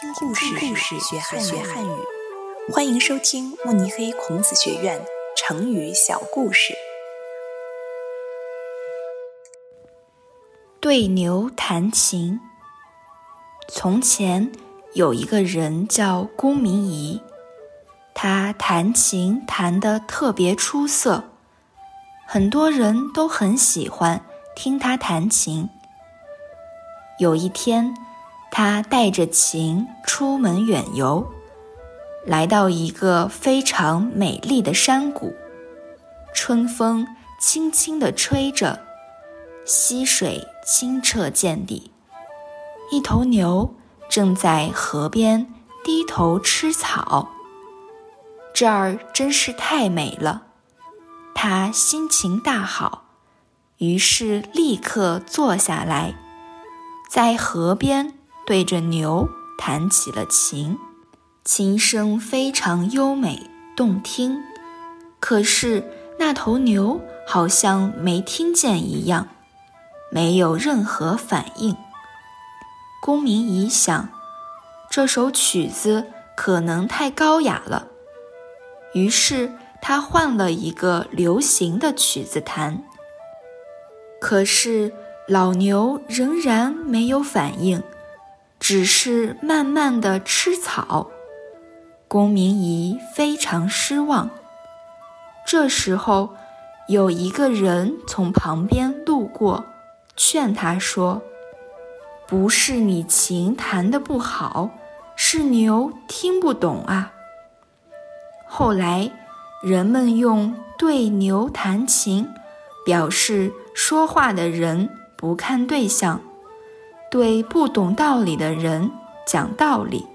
听故事学汉语，欢迎收听慕尼黑孔子学院成语小故事。对牛弹琴。从前有一个人叫公明仪，他弹琴弹得特别出色，很多人都很喜欢听他弹琴。有一天，他带着琴出门远游，来到一个非常美丽的山谷，春风轻轻地吹着，溪水清澈见底，一头牛正在河边低头吃草。这儿真是太美了，他心情大好，于是立刻坐下来。在河边对着牛弹起了琴，琴声非常优美动听。可是那头牛好像没听见一样，没有任何反应。公明仪想，这首曲子可能太高雅了，于是他换了一个流行的曲子弹。可是。老牛仍然没有反应，只是慢慢的吃草。公明仪非常失望。这时候，有一个人从旁边路过，劝他说：“不是你琴弹的不好，是牛听不懂啊。”后来，人们用“对牛弹琴”表示说话的人。不看对象，对不懂道理的人讲道理。